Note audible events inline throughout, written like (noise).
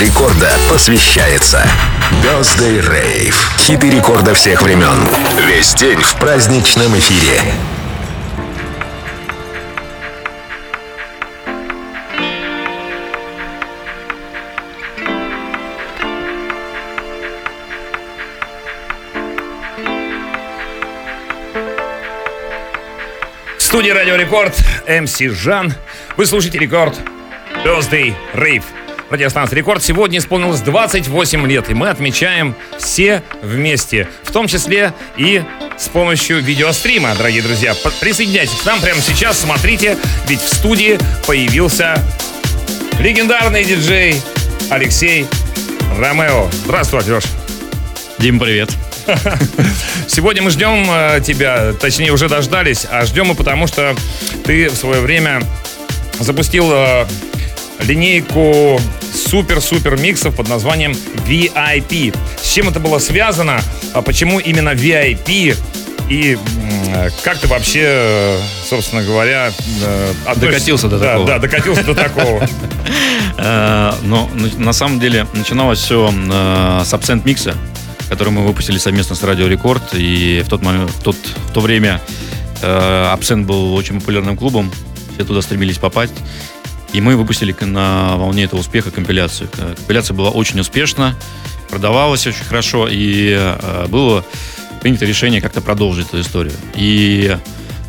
рекорда посвящается Birthday Rave. Хиты рекорда всех времен. Весь день в праздничном эфире. Студии Радио Рекорд, МС Жан. Вы слушаете Рекорд Birthday Rave. Радиостанция Рекорд сегодня исполнилось 28 лет, и мы отмечаем все вместе, в том числе и с помощью видеострима, дорогие друзья. Присоединяйтесь к нам прямо сейчас, смотрите, ведь в студии появился легендарный диджей Алексей Ромео. Здравствуй, Алеш. Дим, привет. (laughs) Сегодня мы ждем э, тебя, точнее уже дождались, а ждем мы потому, что ты в свое время запустил э, линейку супер-супер миксов под названием VIP. С чем это было связано? А почему именно VIP? И э, как ты вообще, э, собственно говоря, э, Докатился до Да, такого. Да, докатился до такого. (laughs) Но на- на самом деле начиналось все с абсент микса, который мы выпустили совместно с Радио Рекорд. И в тот момент, в, тот, в то время абсент был очень популярным клубом. Все туда стремились попасть. И мы выпустили на волне этого успеха компиляцию. К- Компиляция была очень успешна, продавалась очень хорошо, и э, было принято решение как-то продолжить эту историю. И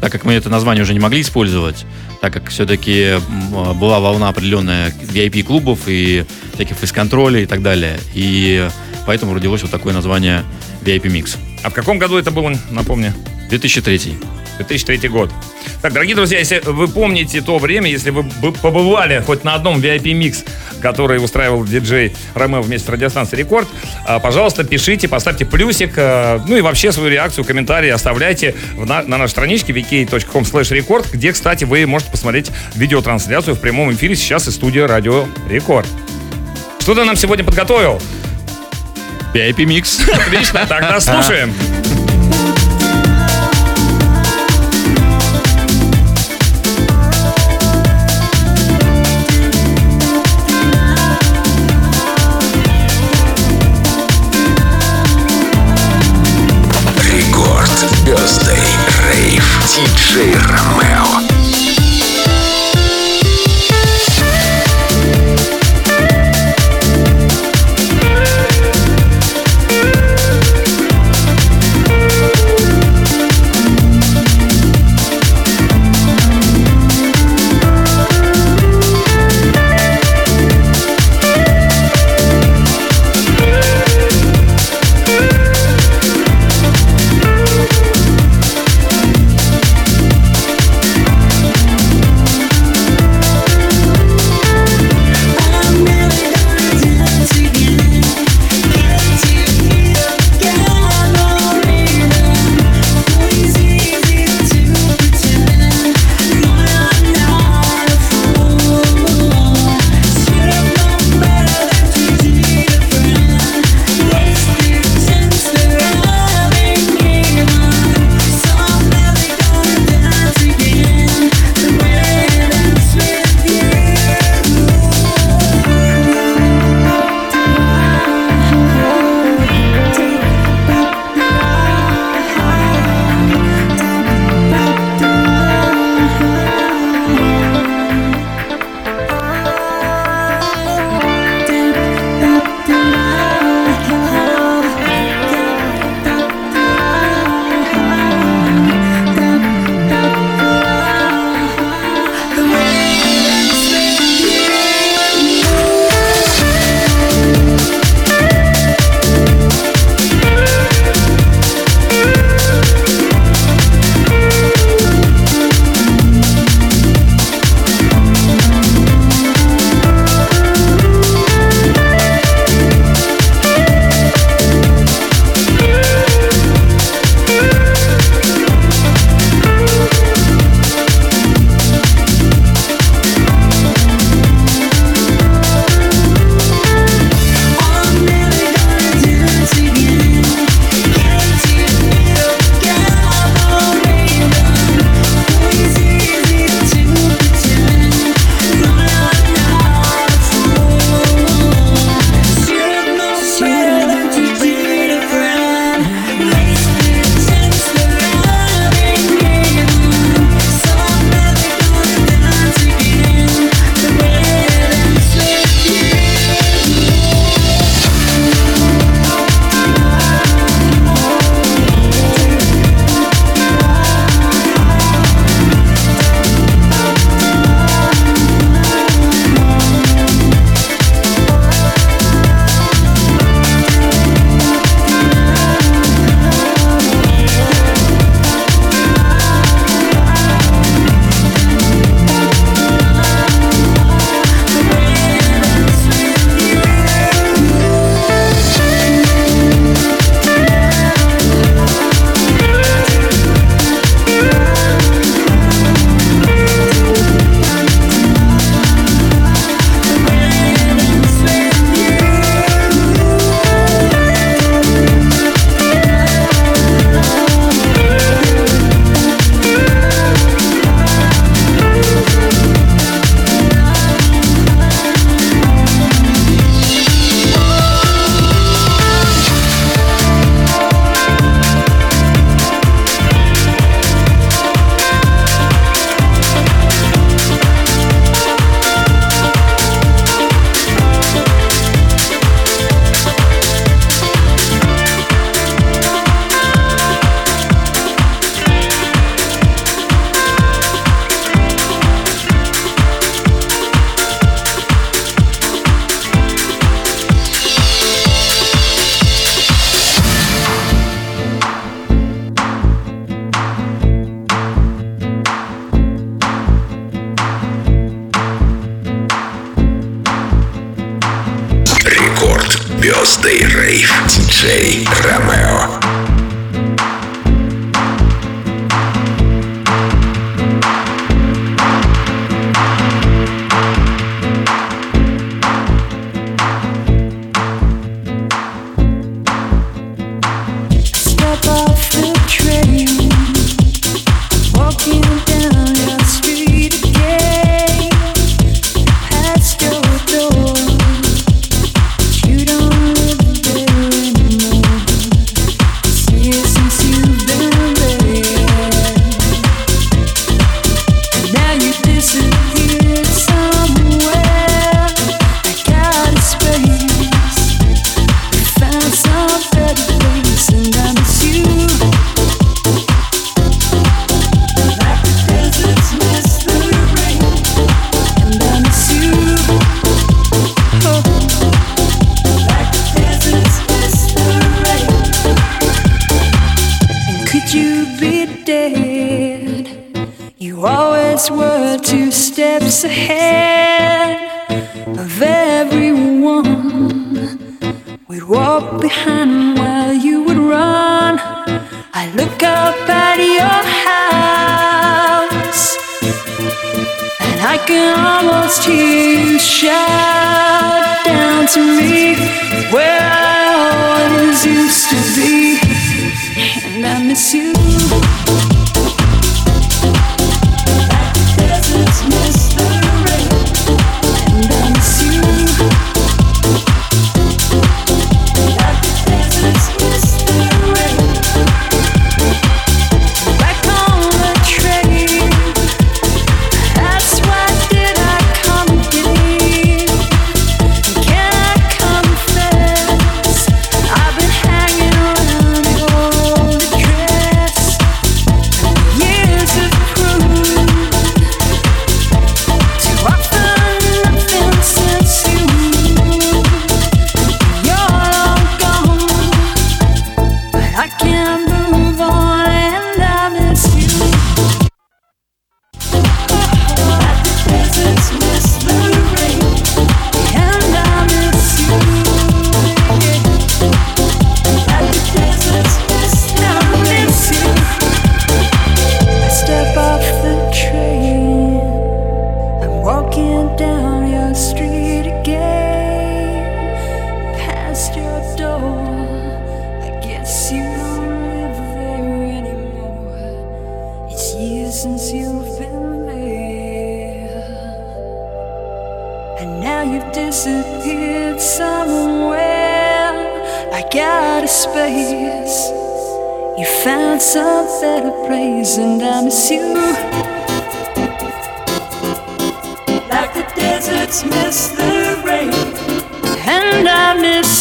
так как мы это название уже не могли использовать, так как все-таки была волна определенная VIP-клубов и всяких фейс-контролей и так далее. И поэтому родилось вот такое название VIP Mix. А в каком году это было, напомню? 2003. 2003 год. Так, дорогие друзья, если вы помните то время, если вы бы побывали хоть на одном VIP-микс, который устраивал диджей Ромео вместе с радиостанцией Рекорд, а, пожалуйста, пишите, поставьте плюсик, а, ну и вообще свою реакцию, комментарии оставляйте на, на нашей страничке vk.com record, где, кстати, вы можете посмотреть видеотрансляцию в прямом эфире сейчас из студии Радио Рекорд. Что ты нам сегодня подготовил? VIP Mix. (laughs) Отлично, тогда слушаем. Диджей Ромео.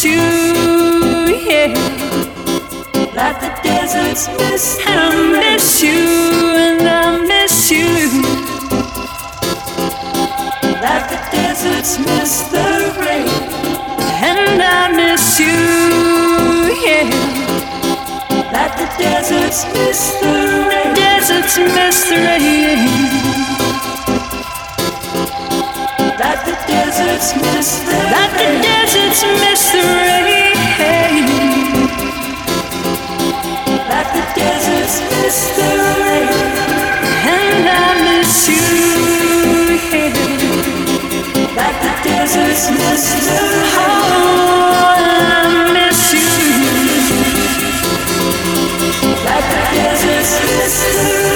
you, yeah. Like the desert's mist, and I miss you, and I miss you. Like the desert's miss the rain, and I miss you, yeah. Like the desert's miss the rain. The desert's miss the rain. the deserts the deserts miss the rain. The deserts miss the rain. And I miss you. The deserts miss the rain. I miss you. The deserts miss the.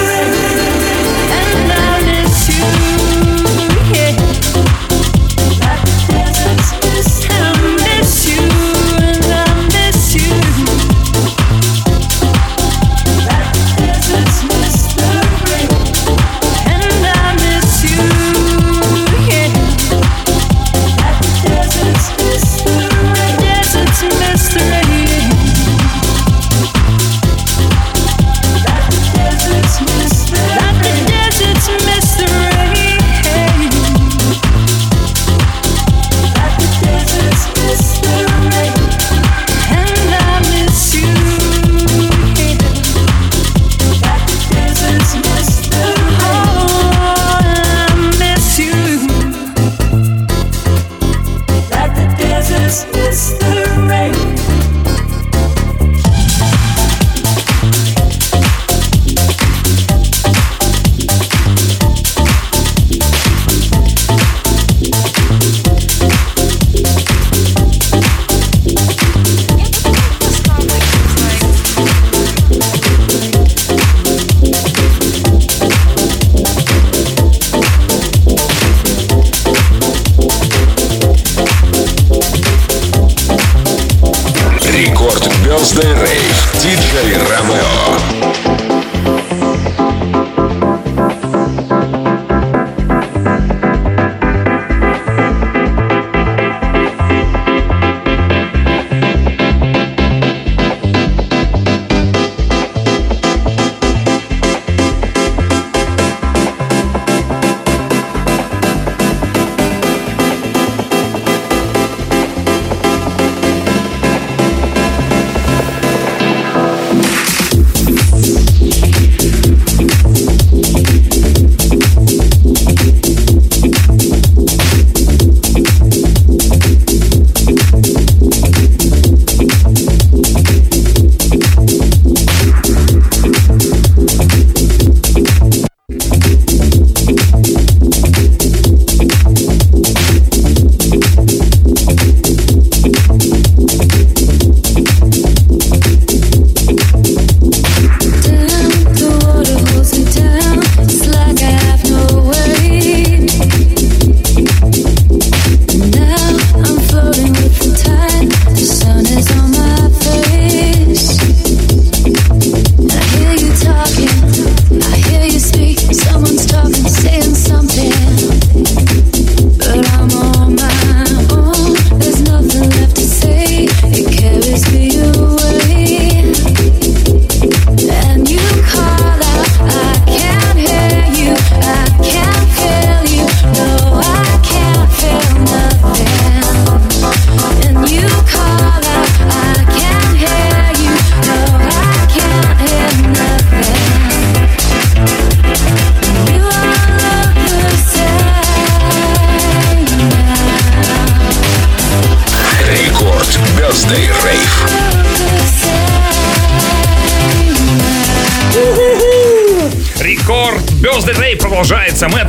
this.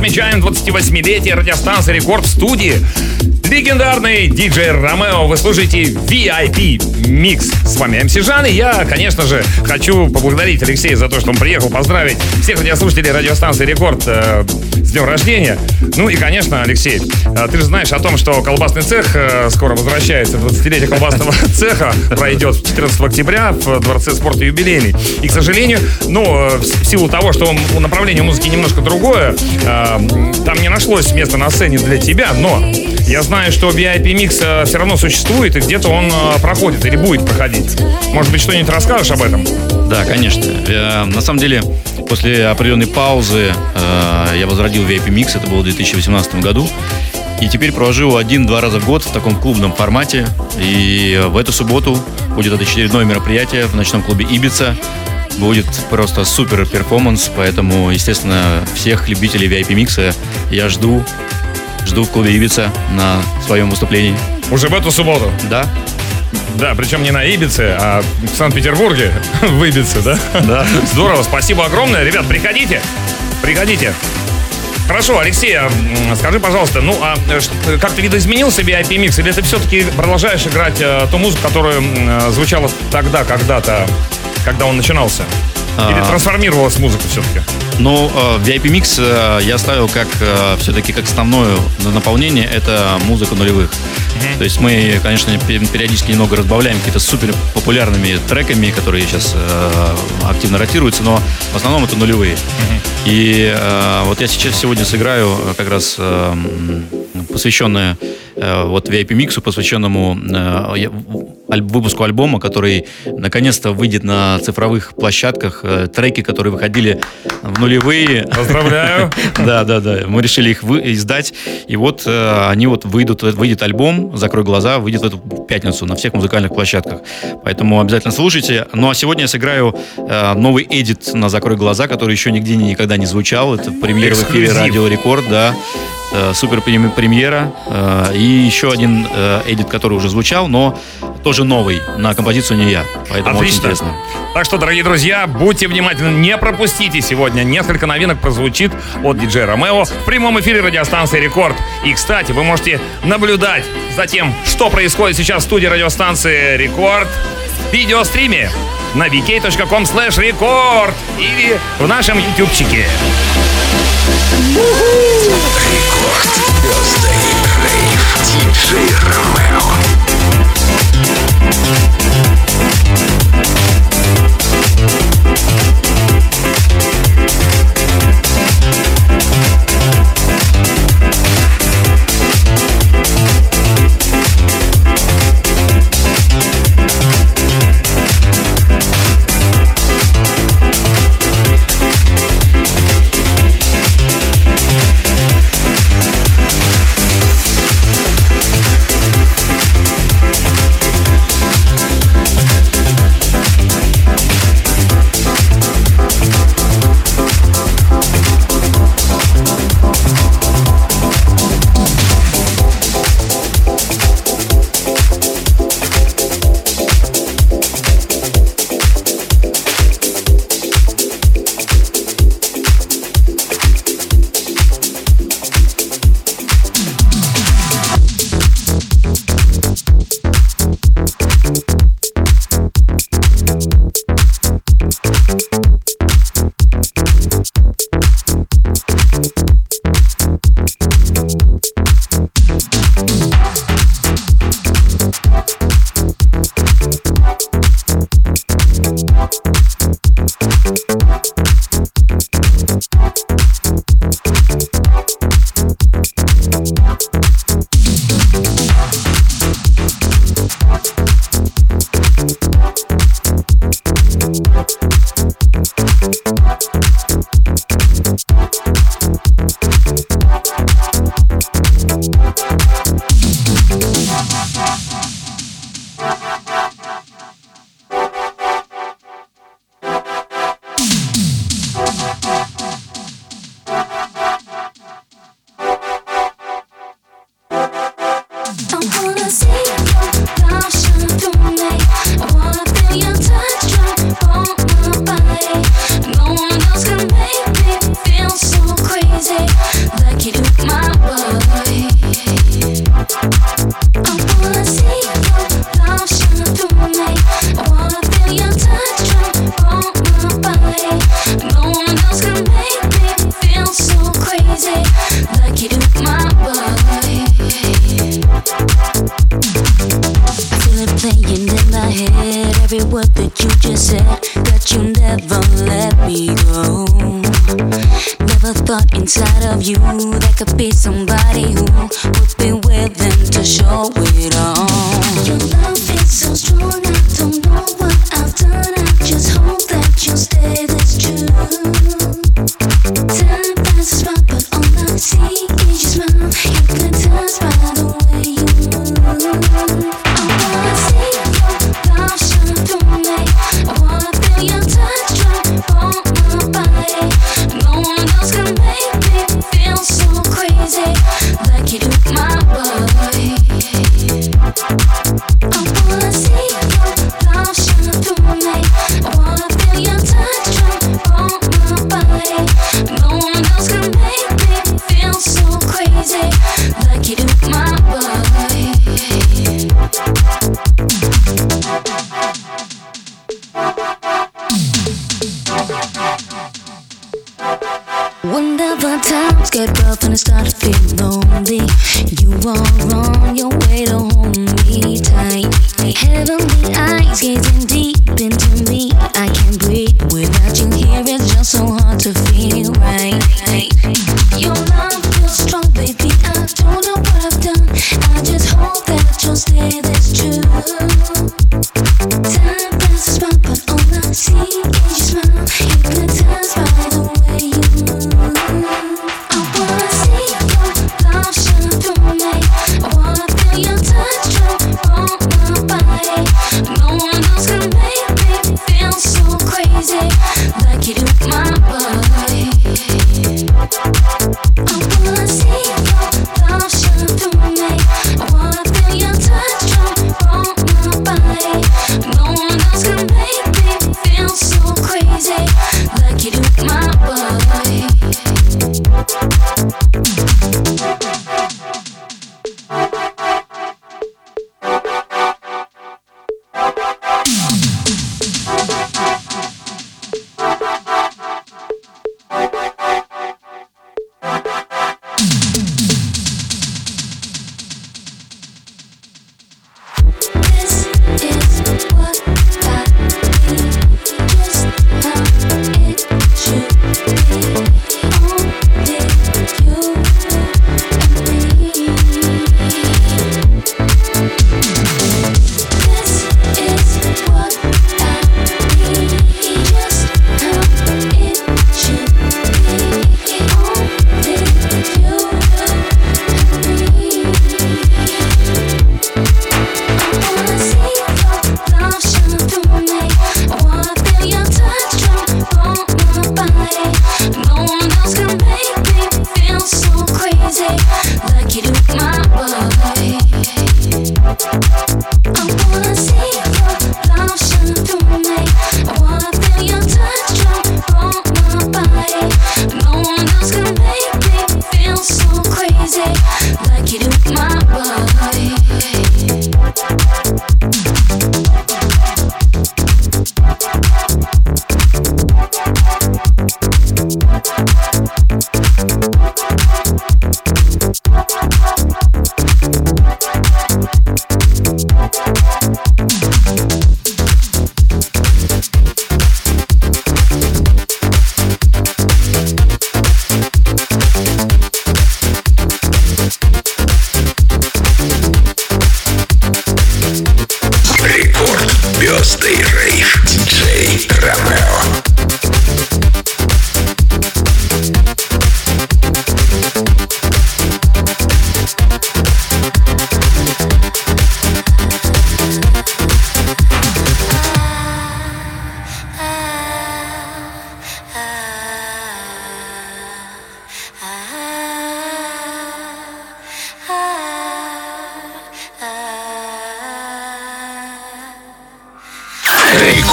Отмечаем 28-летие радиостанции «Рекорд» в студии. Легендарный диджей Ромео. Вы слушаете VIP Mix. С вами МС Жан. И я, конечно же, хочу поблагодарить Алексея за то, что он приехал поздравить всех радиослушателей радиостанции «Рекорд» э, с днем рождения. Ну и, конечно, Алексей, э, ты же знаешь о том, что колбасный цех э, скоро возвращается. 20-летие колбасного (laughs) цеха пройдет 14 октября в Дворце спорта юбилейный. И, к сожалению, ну, э, в силу того, что направление музыки немножко другое, там не нашлось места на сцене для тебя, но я знаю, что VIP Mix все равно существует, и где-то он проходит или будет проходить. Может быть, что-нибудь расскажешь об этом? Да, конечно. На самом деле, после определенной паузы я возродил VIP Mix, это было в 2018 году. И теперь провожу один-два раза в год в таком клубном формате. И в эту субботу будет это очередное мероприятие в ночном клубе Ибица. Будет просто супер перформанс, поэтому, естественно, всех любителей VIP микса я жду. Жду в клубе Ибица на своем выступлении. Уже в эту субботу? Да. Да, причем не на Ибице, а в Санкт-Петербурге, (laughs) в Ибице, да? Да. Здорово, спасибо огромное. Ребят, приходите, приходите. Хорошо, Алексей, а, скажи, пожалуйста, ну а э, как ты видоизменился VIP Mix, или ты все-таки продолжаешь играть а, ту музыку, которая а, звучала тогда, когда-то, когда он начинался? Или а... трансформировалась музыка все-таки? Ну, VIP Mix я ставил как все-таки как основное наполнение, это музыка нулевых. Mm-hmm. То есть мы, конечно, периодически немного разбавляем какие-то супер популярными треками, которые сейчас активно ротируются, но в основном это нулевые. Mm-hmm. И э, вот я сейчас сегодня сыграю э, как раз э, посвященное э, вот VIP миксу, посвященному э, выпуску альбома, который наконец-то выйдет на цифровых площадках. Э, треки, которые выходили в нулевые. Поздравляю. (laughs) Да, да, да. Мы решили их издать. И вот они вот выйдут, выйдет альбом «Закрой глаза», выйдет в эту пятницу на всех музыкальных площадках. Поэтому обязательно слушайте. Ну а сегодня я сыграю новый эдит на «Закрой глаза», который еще нигде никогда не звучал. Это премьера в эфире «Радио Рекорд», да супер премьера и еще один эдит, который уже звучал, но тоже новый, на композицию не я. Поэтому Отлично. очень интересно. Так что, дорогие друзья, будьте внимательны, не пропустите сегодня. Несколько новинок прозвучит от диджея Ромео в прямом эфире радиостанции Рекорд. И, кстати, вы можете наблюдать за тем, что происходит сейчас в студии радиостанции Рекорд в видеостриме на vk.com slash record или в нашем ютубчике. Рекорд. Диджей Ромео.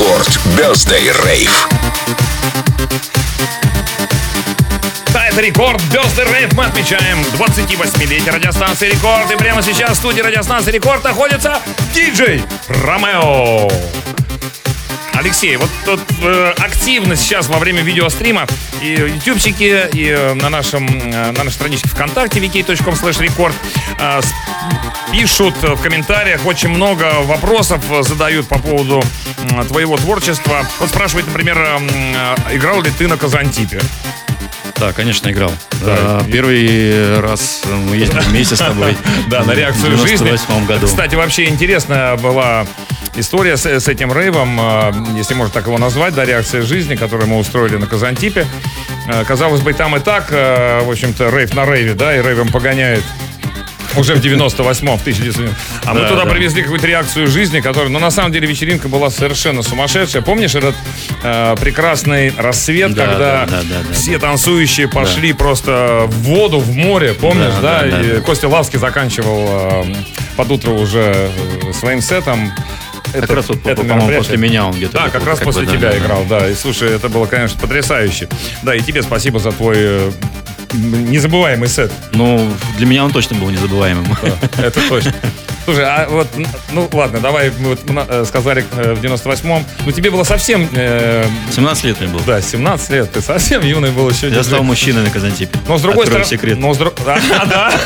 Рекорд Birthday Rave. Да, это рекорд Birthday Rave. Мы отмечаем 28-летие радиостанции Рекорд. И прямо сейчас в студии радиостанции Рекорд находится диджей Ромео. Алексей, вот тут э, активно сейчас во время видеострима и ютубчики, и э, на, нашем, э, на нашей страничке ВКонтакте vk.com slash record э, пишут в комментариях очень много вопросов, э, задают по поводу твоего творчества. Вот спрашивает, например, э, играл ли ты на Казантипе? Да, конечно, играл. Да. Да, Первый раз мы ездили вместе с тобой. (laughs) Да, на реакцию в жизни. 98 году. Кстати, вообще интересная была история с, с этим рейвом, э, если можно так его назвать, да, реакция жизни, которую мы устроили на Казантипе. Э, Казалось бы, там и так, э, в общем-то, рейв на рейве, да, и рейвом погоняет уже в 98-м, в 1900 А мы Да, туда да. привезли какую-то реакцию жизни, которая... Но на самом деле вечеринка была совершенно сумасшедшая. Помнишь этот э, прекрасный рассвет, Да, когда да, да, да, да, все танцующие пошли просто в воду, в море, помнишь, да? Да, да, И да. Костя Лавский заканчивал э, под утро уже э, своим сетом. Как Это- раз вот, это по-моему, после меня он где-то. Да, как раз бы, после да, тебя да, да. играл, да. И слушай, это было, конечно, потрясающе. Да, и тебе спасибо за твой э, незабываемый сет. Ну, для меня он точно был незабываемым. Да, это точно. Слушай, а вот, ну ладно, давай, мы вот э, сказали э, в 98-м, ну тебе было совсем, э, 17 лет мне было. да, 17 лет, ты совсем юный был еще. Я диджей. стал мужчиной на Казантипе. Но с другой Открою стороны... секрет. Но с друг- Да,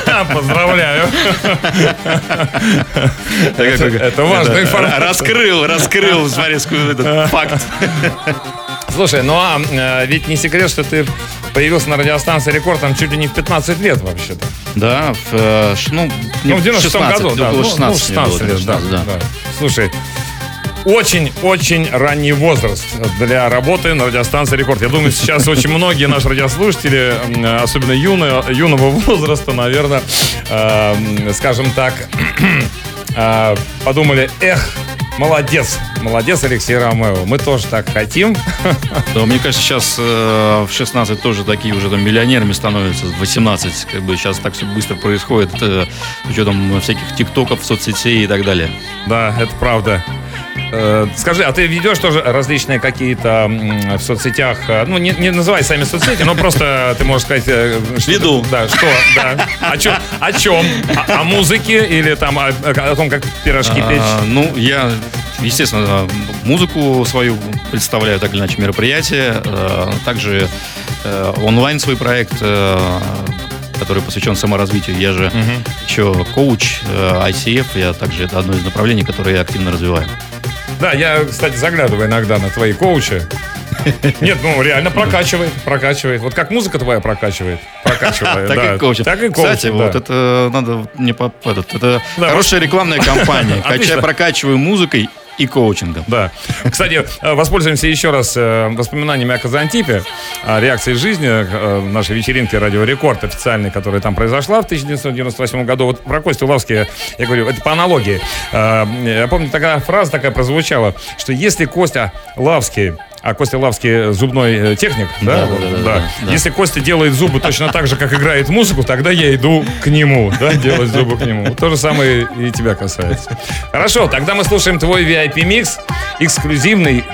да, (laughs) поздравляю. Это важная информация. Раскрыл, раскрыл, смотри, этот (laughs) факт. Слушай, ну а э, ведь не секрет, что ты появился на радиостанции Рекорд там чуть ли не в 15 лет вообще-то. Да, в, э, ш- ну, не Ну, в 96 16, году, да. около ну, 16 ну, мне 16 было, лет, да, 16, да. да. Слушай, очень-очень ранний возраст для работы на радиостанции Рекорд. Я думаю, сейчас (laughs) очень многие наши радиослушатели, особенно юные, юного возраста, наверное, э, скажем так, (clears throat) э, подумали, эх, молодец, молодец, Алексей Ромео, мы тоже так хотим. (laughs) Да, мне кажется, сейчас э, в 16 тоже такие уже там миллионерами становятся, в 18, как бы сейчас так все быстро происходит, э, с учетом всяких тиктоков, соцсетей и так далее. Да, это правда. Э, Скажи, а ты ведешь тоже различные какие-то в соцсетях, э, ну, не, не называй сами соцсети, но просто ты можешь сказать... э, что Веду. ты- Да, что, да. О чем? О чем? О, о музыке или там о, о том, как пирожки печь? А, ну, я, естественно, музыку свою представляю так или иначе мероприятие. Также онлайн свой проект, который посвящен саморазвитию. Я же еще коуч ICF, я также это одно из направлений, которое я активно развиваю. Да, я, кстати, заглядываю иногда на твои коучи. Нет, ну реально прокачивает, прокачивает. Вот как музыка твоя прокачивает, прокачивает. Так и коуч. Так и коуч, Кстати, вот это надо мне по- этот, это хорошая рекламная (laughs) кампания. Качай, прокачиваю музыкой и коучингом. Да. Кстати, э, воспользуемся еще раз э, воспоминаниями о Казантипе, о реакции жизни э, нашей вечеринки «Радио Рекорд» официальной, которая там произошла в 1998 году. Вот про Костю Лавски, я говорю, это по аналогии. Я помню, такая фраза такая прозвучала, что если Костя Лавский а Костя Лавский зубной э, техник, да? Да, да, да, да, да. Если Костя делает зубы точно так же, как играет музыку, тогда я иду к нему, да, делать зубы к нему. То же самое и тебя касается. Хорошо, тогда мы слушаем твой VIP-микс, эксклюзивный,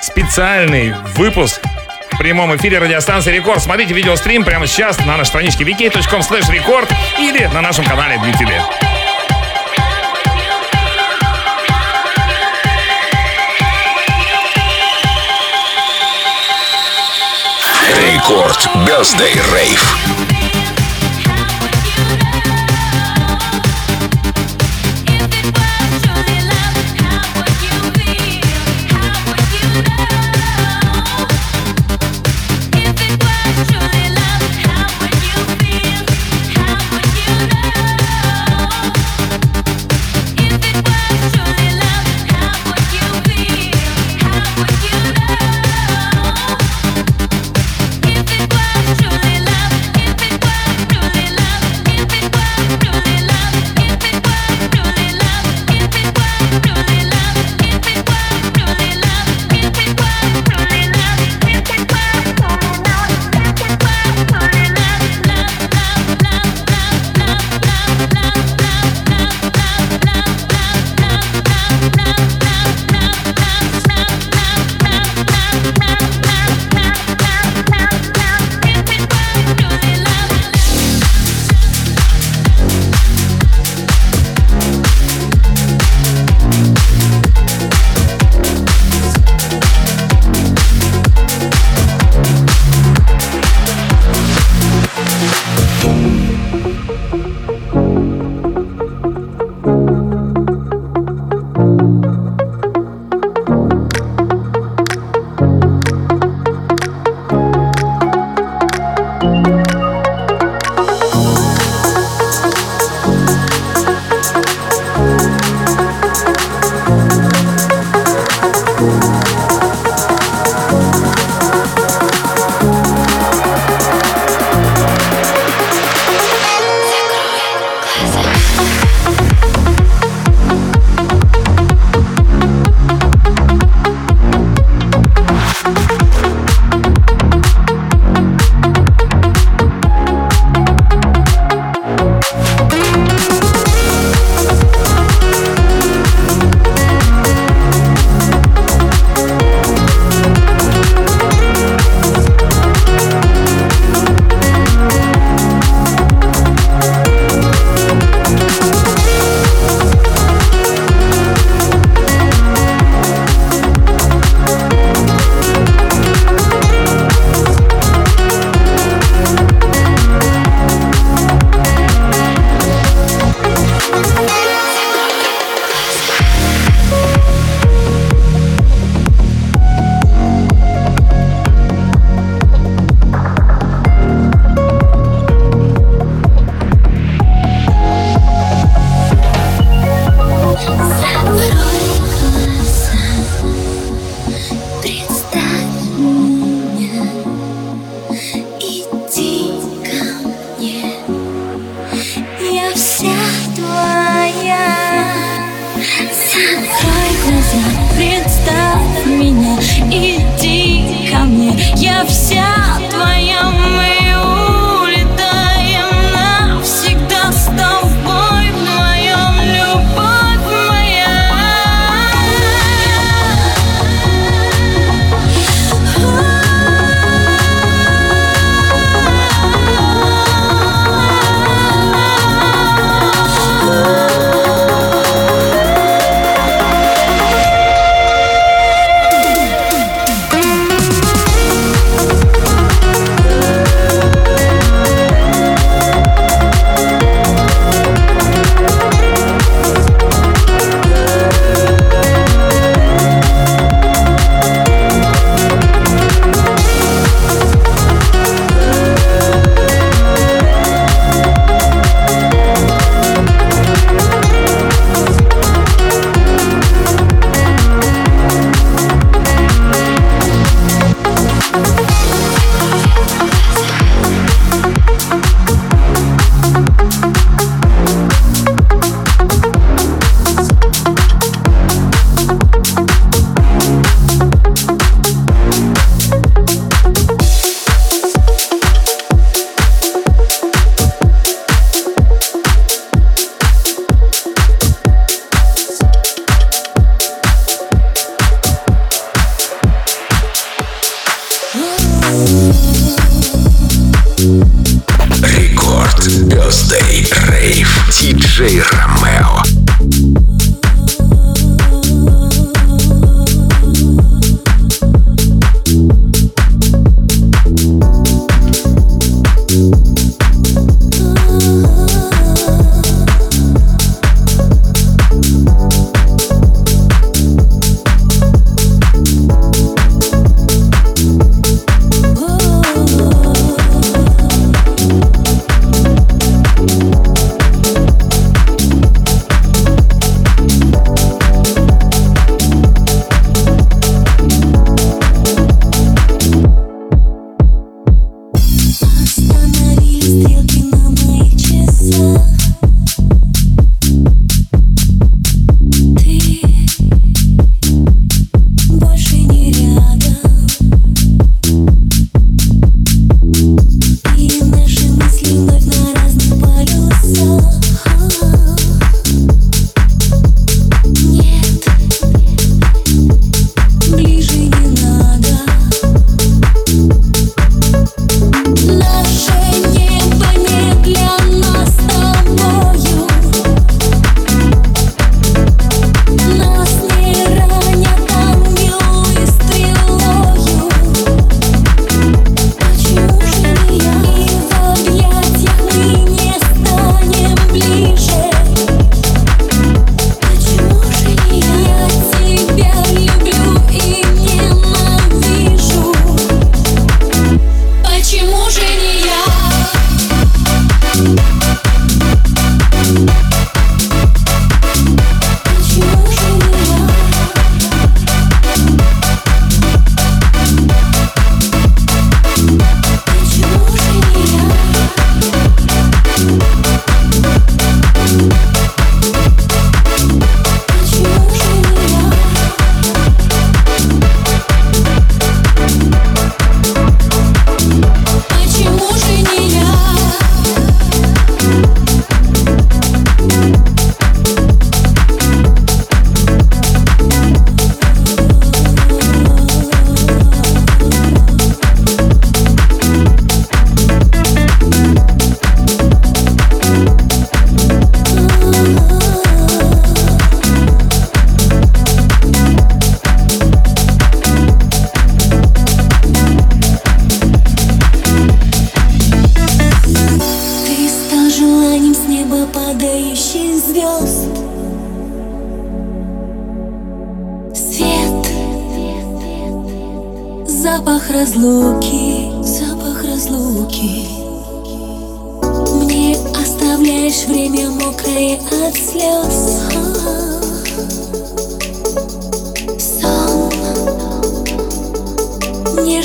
специальный выпуск в прямом эфире радиостанции Рекорд. Смотрите видеострим прямо сейчас на нашей страничке vk.com slash record или на нашем канале в YouTube. Рекорд Бездей Рейв.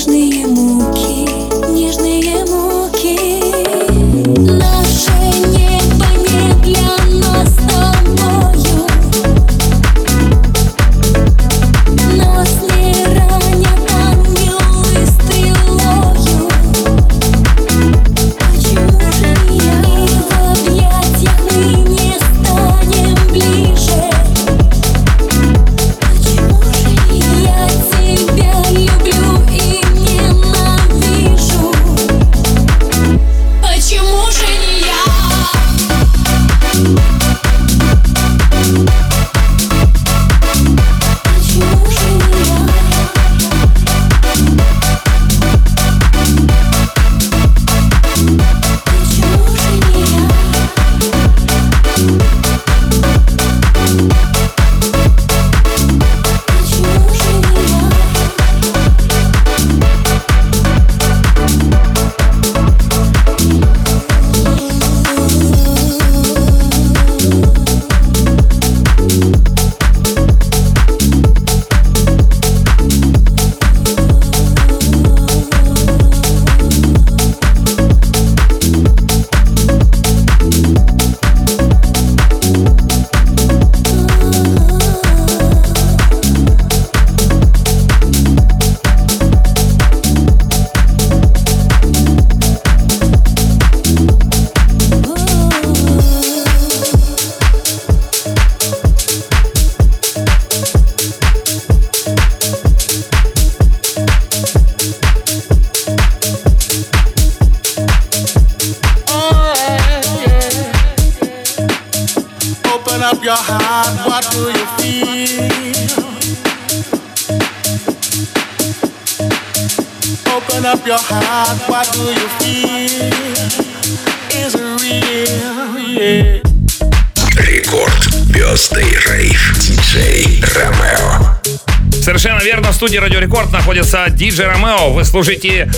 Нежные your heart, what do you feel? Is it real? Yeah. Рекорд. Birthday Rave. Диджей Ромео. Совершенно верно, в студии Радио Рекорд находится диджей Ромео. Вы слушаете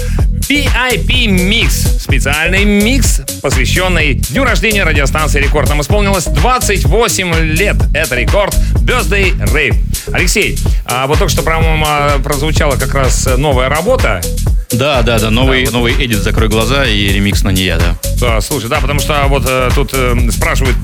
VIP Mix. Специальный микс, посвященный дню рождения радиостанции Рекорд. Нам исполнилось 28 лет. Это Рекорд Birthday Rave. Алексей, а вот только что, по-моему, прозвучала как раз новая работа. Да, да, да, новый, новый эдит «Закрой глаза» и ремикс на нея, да. Да, слушай, да, потому что вот э, тут э, спрашивают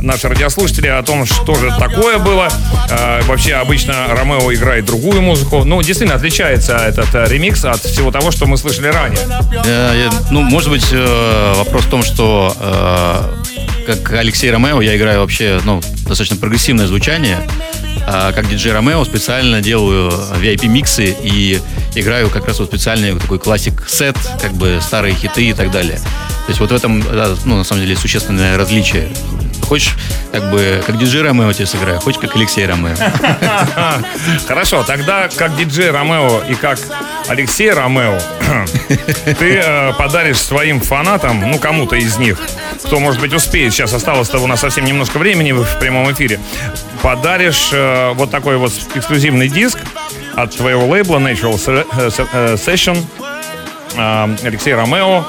наши радиослушатели о том, что же такое было. Э, вообще обычно Ромео играет другую музыку. Ну, действительно, отличается этот э, ремикс от всего того, что мы слышали ранее. Э, я- ну, может быть, э, вопрос в том, что э, как Алексей Ромео я играю вообще ну, достаточно прогрессивное звучание. А как диджей Ромео специально делаю VIP-миксы и играю как раз вот специальный такой классик-сет, как бы старые хиты и так далее. То есть вот в этом, да, ну, на самом деле, существенное различие. Хочешь, как бы, как диджей Ромео тебе сыграю, хочешь, как Алексей Ромео. (laughs) Хорошо, тогда как диджей Ромео и как Алексей Ромео, (clears throat) ты э, подаришь своим фанатам, ну, кому-то из них, кто, может быть, успеет, сейчас осталось-то у нас совсем немножко времени в прямом эфире, подаришь э, вот такой вот эксклюзивный диск от твоего лейбла Natural Se- э, Se- э, Session э, Алексей Ромео.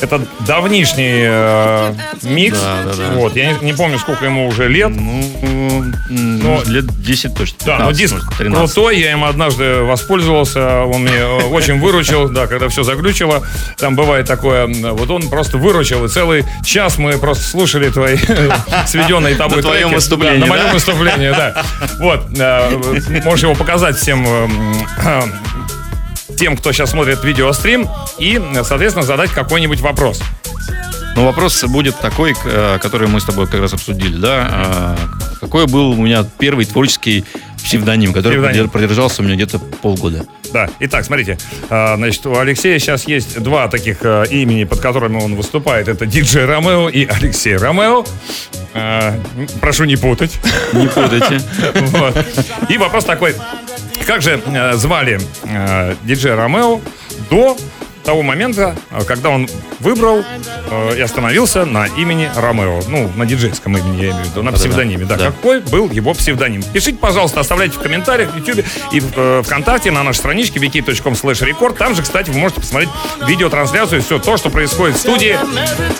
Это давнишний э, микс. Да, да, да. Вот, я не, не помню, сколько ему уже лет. Ну, ну, лет 10 точно. Да, но 15, диск может, 13. крутой, я им однажды воспользовался, он мне э, очень выручил, да, когда все заглючило, там бывает такое, вот он просто выручил, и целый час мы просто слушали твои (laughs) сведенные тобой На твоем треки. выступлении, На моем выступлении, да. Вот, э, можешь его показать всем м, тем, кто сейчас смотрит видеострим, и, соответственно, задать какой-нибудь вопрос. Ну, вопрос будет такой, э, который мы с тобой как раз обсудили, да. А, Какой был у меня первый творческий псевдоним, который Псевдоним. продер- продержался у меня где-то полгода. Да, итак, смотрите, а, значит, у Алексея сейчас есть два таких имени, под которыми он выступает. Это диджей Ромео и Алексей Ромео. Прошу не путать. Не путайте. (laughs) И вопрос такой, как же э, звали э, диджея Ромео до того момента, э, когда он выбрал э, и остановился на имени Ромео. Ну, на диджейском имени, я имею в виду, на псевдониме. Да. Да. Какой был его псевдоним? Пишите, пожалуйста, оставляйте в комментариях в YouTube и э, ВКонтакте на нашей страничке wiki.com slash record. Там же, кстати, вы можете посмотреть видеотрансляцию, все то, что происходит в студии,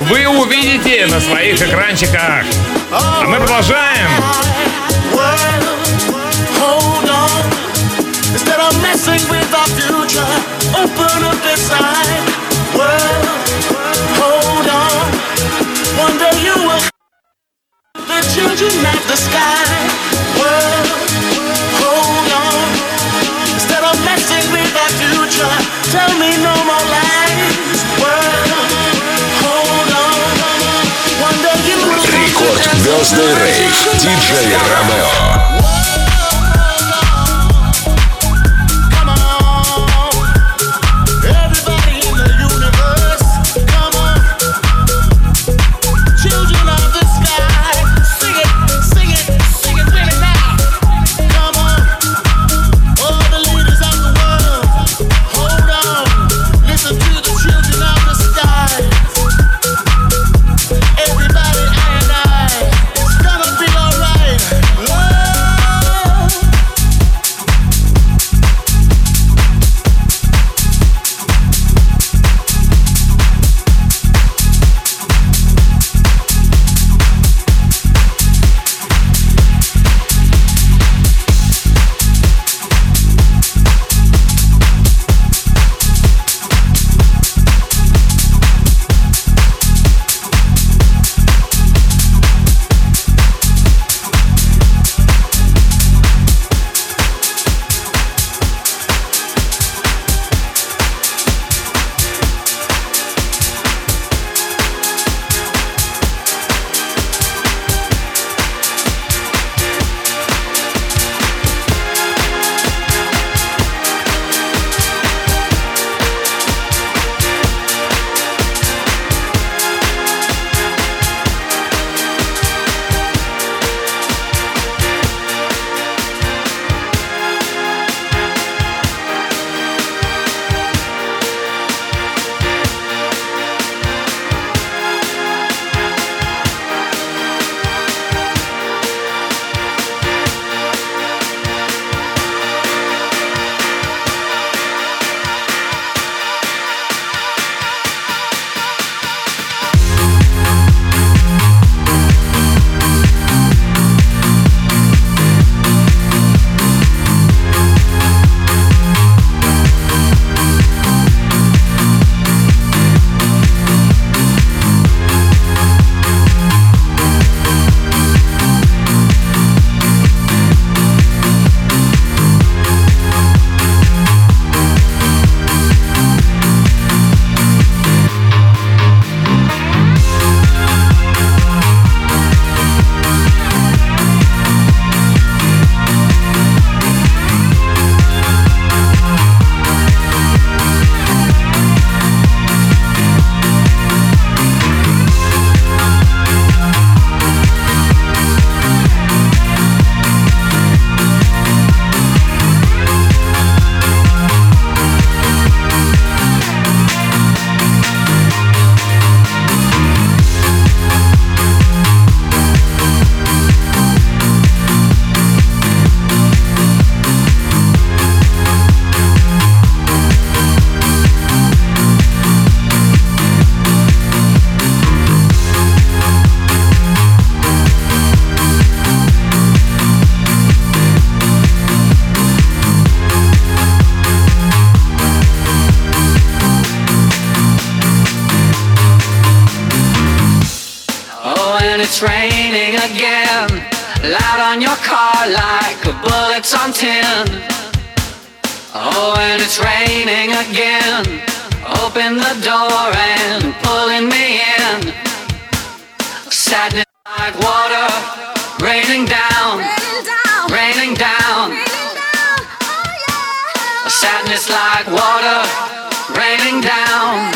вы увидите на своих экранчиках. А мы продолжаем. Hold on. Instead of messing with our future, open up inside. World, hold on. One day you will. The children of the sky. World, hold on. Instead of messing with our future, tell me no more lies. World, hold on. One day you will. Рекорд Birthday Rave. Диджей Ромео. Again. Loud on your car like a bullets on tin. Oh, and it's raining again. Open the door and pulling me in. Sadness like water, raining down, raining down. Oh, Sadness like water, raining down,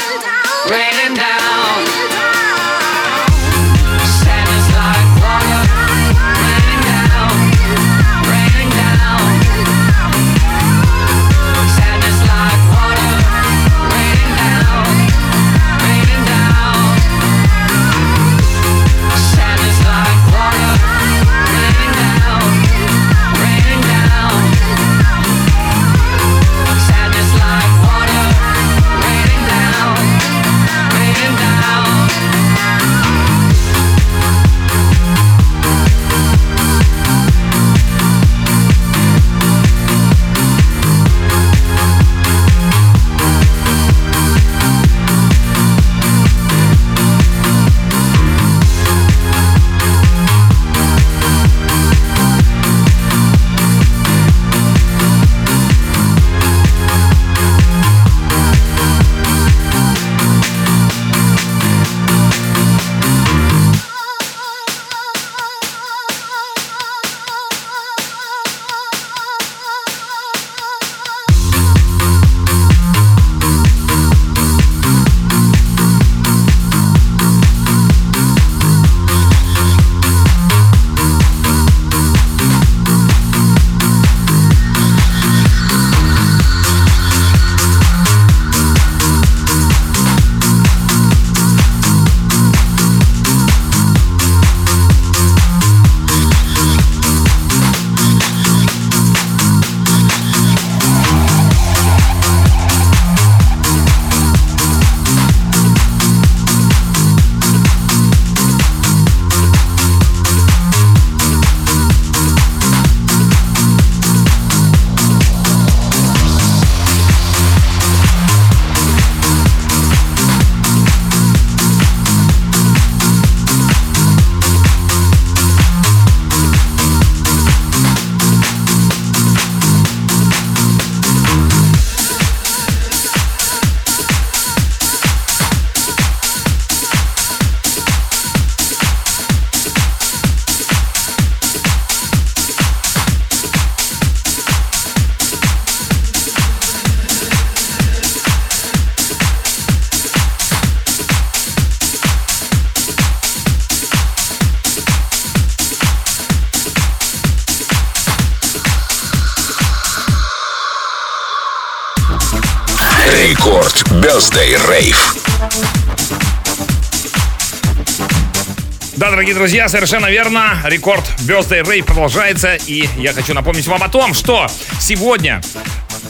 дорогие друзья, совершенно верно. Рекорд Birthday Rave продолжается. И я хочу напомнить вам о том, что сегодня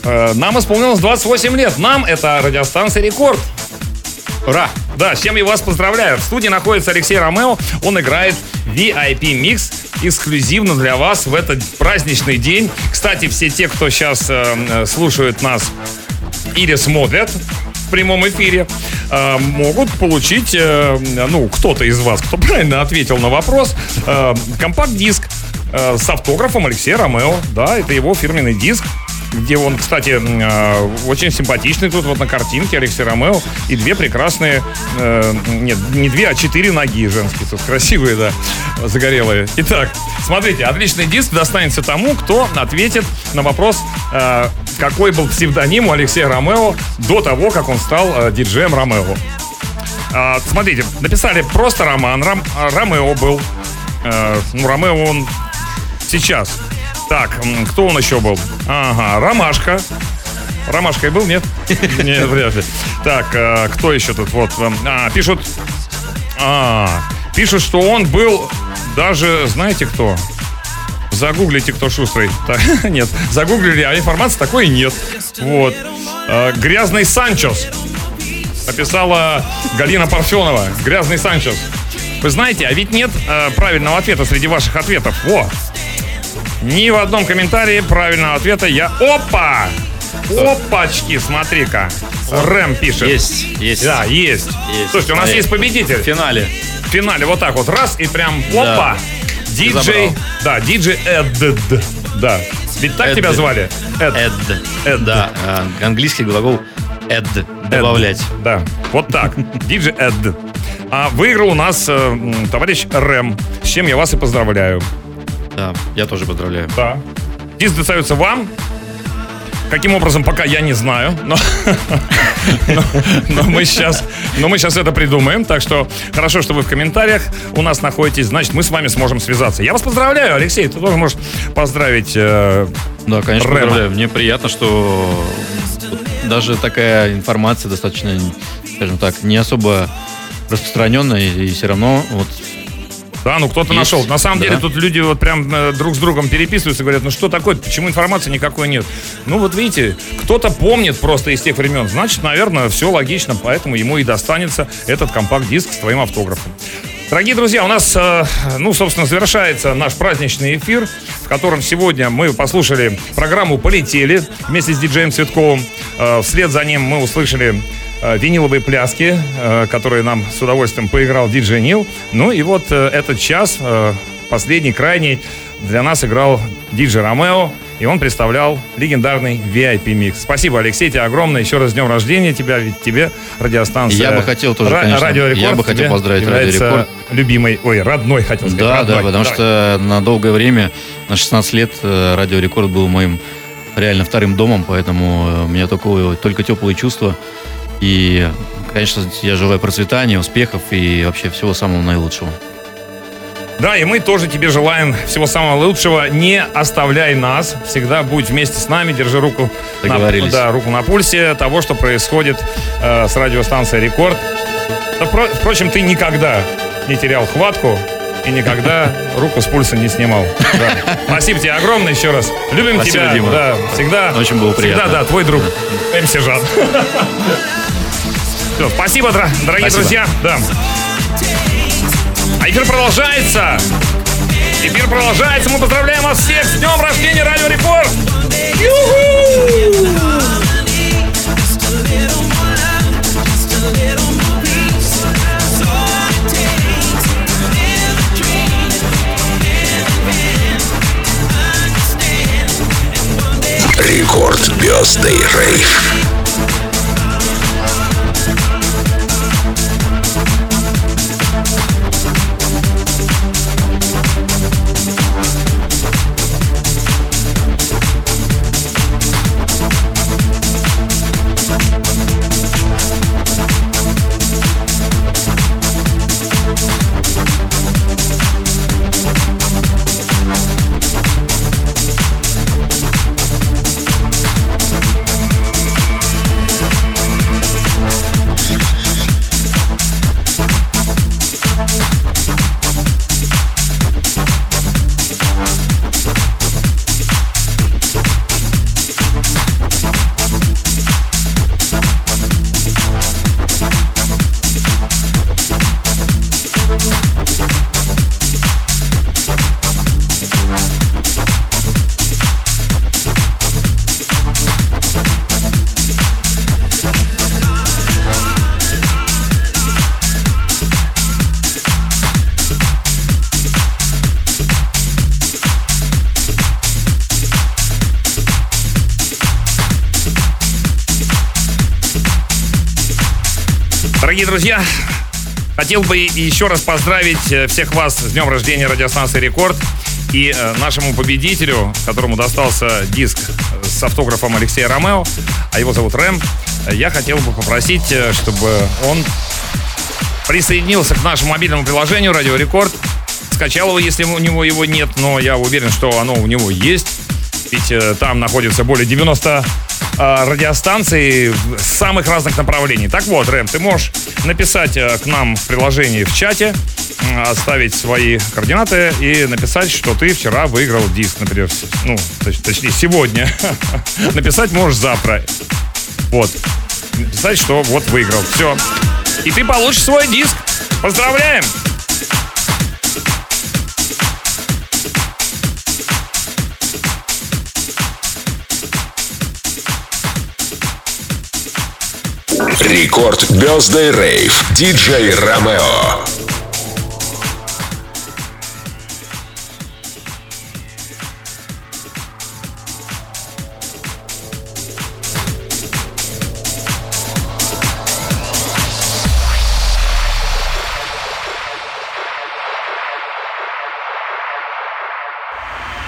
э, нам исполнилось 28 лет. Нам это радиостанция Рекорд. Ура! Да, с чем я вас поздравляю. В студии находится Алексей Ромео. Он играет VIP микс эксклюзивно для вас в этот праздничный день. Кстати, все те, кто сейчас э, э, слушают нас или смотрят в прямом эфире, э, могут получить, э, ну, кто-то из вас, кто правильно ответил на вопрос, э, компакт-диск э, с автографом Алексея Ромео. Да, это его фирменный диск где он, кстати, э, очень симпатичный тут вот на картинке Алексей Ромео и две прекрасные, э, нет, не две, а четыре ноги женские тут красивые, да, загорелые. Итак, смотрите, отличный диск достанется тому, кто ответит на вопрос, э, какой был псевдоним у Алексея Ромео до того, как он стал диджеем Ромео. А, смотрите, написали просто Роман, Ром- Ромео был. Ну, Ромео он сейчас. Так, кто он еще был? Ага, Ромашка. Ромашкой был, нет? (laughs) Нет, вряд ли. Так, э, кто еще тут? Вот, эм, а, пишут... А, пишут, что он был даже, знаете кто? Загуглите, кто шустрый. (laughs) Так, нет, загуглили, а информации такой нет. Вот. Э, Грязный Санчос. Написала Галина Парфенова. Грязный Санчос. Вы знаете, а ведь нет э, правильного ответа среди ваших ответов. Во! Ни в одном комментарии правильного ответа я... Опа! Опачки, смотри-ка. Рэм пишет. Есть, есть. Да, есть. Есть. Слушайте, у нас Смотри. есть победитель. В финале. в финале вот так вот раз и прям опа. Диджей, да, диджей Эд, да. Ведь так Эд. тебя звали? Эд. Эд. Эд. Да, а, английский глагол add, добавлять. Эд. Да, вот так. (laughs) Диджей Эд. А выиграл у нас э, товарищ Рэм, с чем я вас и поздравляю. Да, я тоже поздравляю. Да. Диск достается вам. Каким образом, пока я не знаю, но, но, но мы сейчас, но мы сейчас это придумаем. Так что хорошо, что вы в комментариях у нас находитесь. Значит, мы с вами сможем связаться. Я вас поздравляю, Алексей. Ты тоже можешь поздравить. э, Да, конечно, Рэма. поздравляю. Мне приятно, что даже такая информация достаточно, скажем так, не особо распространенная, и все равно вот Да, ну кто-то Есть, нашел. На самом да. деле тут люди вот прям э, друг с другом переписываются, говорят, ну что такое, почему информации никакой нет? Ну вот видите, кто-то помнит просто из тех времен, значит, наверное, все логично, поэтому ему и достанется этот компакт-диск с твоим автографом. Дорогие друзья, у нас, э, ну, собственно, завершается наш праздничный эфир, в котором сегодня мы послушали программу «Полетели» вместе с диджеем Цветковым. Э, Вслед за ним мы услышали виниловые пляски, э, которые нам с удовольствием поиграл диджей Нил. Ну и вот э, этот час, э, последний, крайний, для нас играл диджей Ромео, и он представлял легендарный VIP-микс. Спасибо, Алексей, тебе огромное. Еще раз с днем рождения тебя, ведь тебе радиостанция... Я бы хотел тоже, Ра- конечно, Радио Рекорд я бы хотел поздравить является Радио Рекорд. любимой, ой, родной, хотел сказать. Да, родной. да, потому Давай. что на долгое время, на 16 лет, э, Радио Рекорд был моим реально вторым домом, поэтому э, у меня только, только теплые чувства. И, конечно, я желаю процветания, успехов и вообще всего самого наилучшего. Да, и мы тоже тебе желаем всего самого лучшего. Не оставляй нас. Всегда будь вместе с нами. Держи руку на, да, руку на пульсе того, что происходит э, с радиостанцией Рекорд. Да, впро- впрочем, ты никогда не терял хватку и никогда руку с пульса не снимал. Да. Спасибо тебе огромное еще раз. Любим Спасибо, тебя. Дима. Да, всегда. Очень было приятно. Всегда, да, твой друг. (laughs) МС Жан. (laughs) Всё, спасибо, дорогие Спасибо. друзья. Да. А эфир продолжается. Эфир продолжается. Мы поздравляем вас всех с днем рождения Радио Рекорд. Рекорд Birthday Рейв. Друзья, хотел бы еще раз поздравить э, всех вас с днем рождения радиостанции Рекорд и э, нашему победителю, которому достался диск с автографом Алексея Ромео, а его зовут Рэм. Я хотел бы попросить, э, чтобы он присоединился к нашему мобильному приложению Радио Рекорд, скачал его, если у него его нет, но я уверен, что оно у него есть. Ведь там находится более 90 э, радиостанций с самых разных направлений. Так вот, Рэм, ты можешь написать э, к нам в приложении в чате, оставить свои координаты и написать, что ты вчера выиграл диск, например, ну, точ- точнее, сегодня. (laughs) Написать можешь завтра. Вот. Написать, что вот выиграл. Все. И ты получишь свой диск. Поздравляем! Рекорд Birthday Рейв. Диджей Ромео.